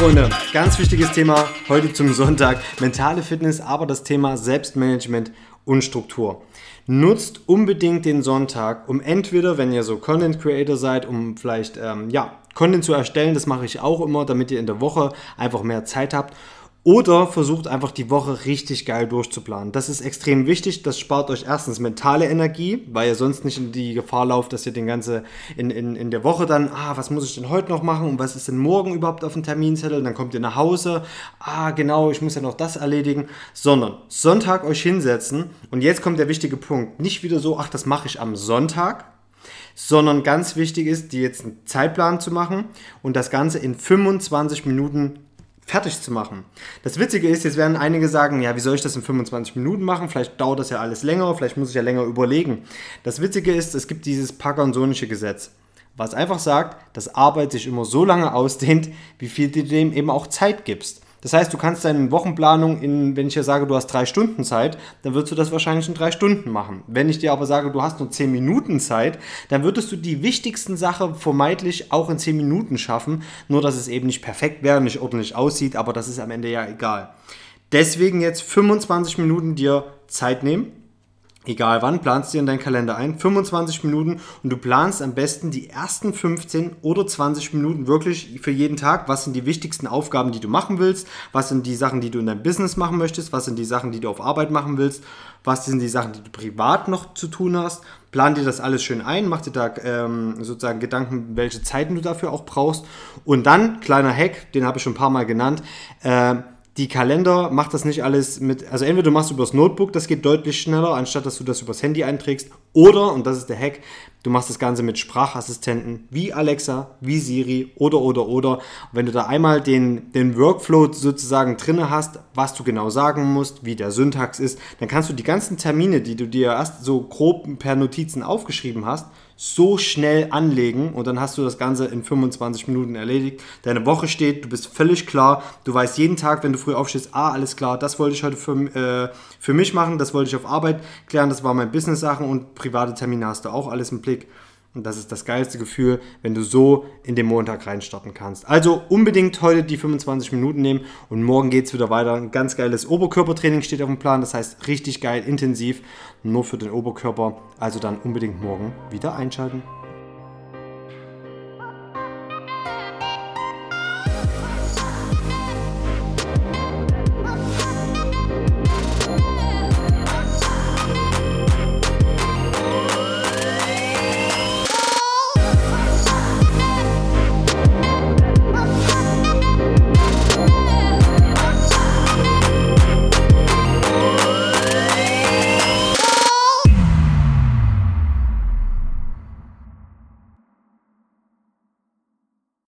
Freunde, ganz wichtiges Thema heute zum Sonntag. Mentale Fitness, aber das Thema Selbstmanagement und Struktur. Nutzt unbedingt den Sonntag, um entweder, wenn ihr so Content Creator seid, um vielleicht ähm, ja, Content zu erstellen, das mache ich auch immer, damit ihr in der Woche einfach mehr Zeit habt oder versucht einfach die Woche richtig geil durchzuplanen. Das ist extrem wichtig. Das spart euch erstens mentale Energie, weil ihr sonst nicht in die Gefahr lauft, dass ihr den ganze in, in, in der Woche dann, ah, was muss ich denn heute noch machen und was ist denn morgen überhaupt auf dem Terminzettel? Dann kommt ihr nach Hause, ah, genau, ich muss ja noch das erledigen. Sondern Sonntag euch hinsetzen und jetzt kommt der wichtige Punkt. Nicht wieder so, ach, das mache ich am Sonntag, sondern ganz wichtig ist, dir jetzt einen Zeitplan zu machen und das Ganze in 25 Minuten fertig zu machen. Das Witzige ist, jetzt werden einige sagen, ja, wie soll ich das in 25 Minuten machen? Vielleicht dauert das ja alles länger, vielleicht muss ich ja länger überlegen. Das Witzige ist, es gibt dieses Parkinsonische Gesetz, was einfach sagt, dass Arbeit sich immer so lange ausdehnt, wie viel du dem eben auch Zeit gibst. Das heißt, du kannst deine Wochenplanung in, wenn ich dir sage, du hast drei Stunden Zeit, dann würdest du das wahrscheinlich in drei Stunden machen. Wenn ich dir aber sage, du hast nur zehn Minuten Zeit, dann würdest du die wichtigsten Sachen vermeintlich auch in zehn Minuten schaffen. Nur, dass es eben nicht perfekt wäre, nicht ordentlich aussieht, aber das ist am Ende ja egal. Deswegen jetzt 25 Minuten dir Zeit nehmen egal wann, planst dir in deinen Kalender ein, 25 Minuten und du planst am besten die ersten 15 oder 20 Minuten wirklich für jeden Tag, was sind die wichtigsten Aufgaben, die du machen willst, was sind die Sachen, die du in deinem Business machen möchtest, was sind die Sachen, die du auf Arbeit machen willst, was sind die Sachen, die du privat noch zu tun hast. Plan dir das alles schön ein, mach dir da ähm, sozusagen Gedanken, welche Zeiten du dafür auch brauchst. Und dann, kleiner Hack, den habe ich schon ein paar Mal genannt, äh, die Kalender macht das nicht alles mit, also entweder du machst übers Notebook, das geht deutlich schneller, anstatt dass du das übers Handy einträgst, oder, und das ist der Hack, du machst das Ganze mit Sprachassistenten wie Alexa, wie Siri oder, oder, oder. Wenn du da einmal den, den Workflow sozusagen drinne hast, was du genau sagen musst, wie der Syntax ist, dann kannst du die ganzen Termine, die du dir erst so grob per Notizen aufgeschrieben hast, so schnell anlegen und dann hast du das Ganze in 25 Minuten erledigt. Deine Woche steht, du bist völlig klar, du weißt jeden Tag, wenn du früh aufstehst, ah, alles klar, das wollte ich heute für, äh, für mich machen, das wollte ich auf Arbeit klären, das war mein Business-Sachen und private Termine hast du auch alles im Blick. Und das ist das geilste Gefühl, wenn du so in den Montag reinstarten kannst. Also unbedingt heute die 25 Minuten nehmen und morgen geht es wieder weiter. Ein ganz geiles Oberkörpertraining steht auf dem Plan. Das heißt richtig geil, intensiv, nur für den Oberkörper. Also dann unbedingt morgen wieder einschalten.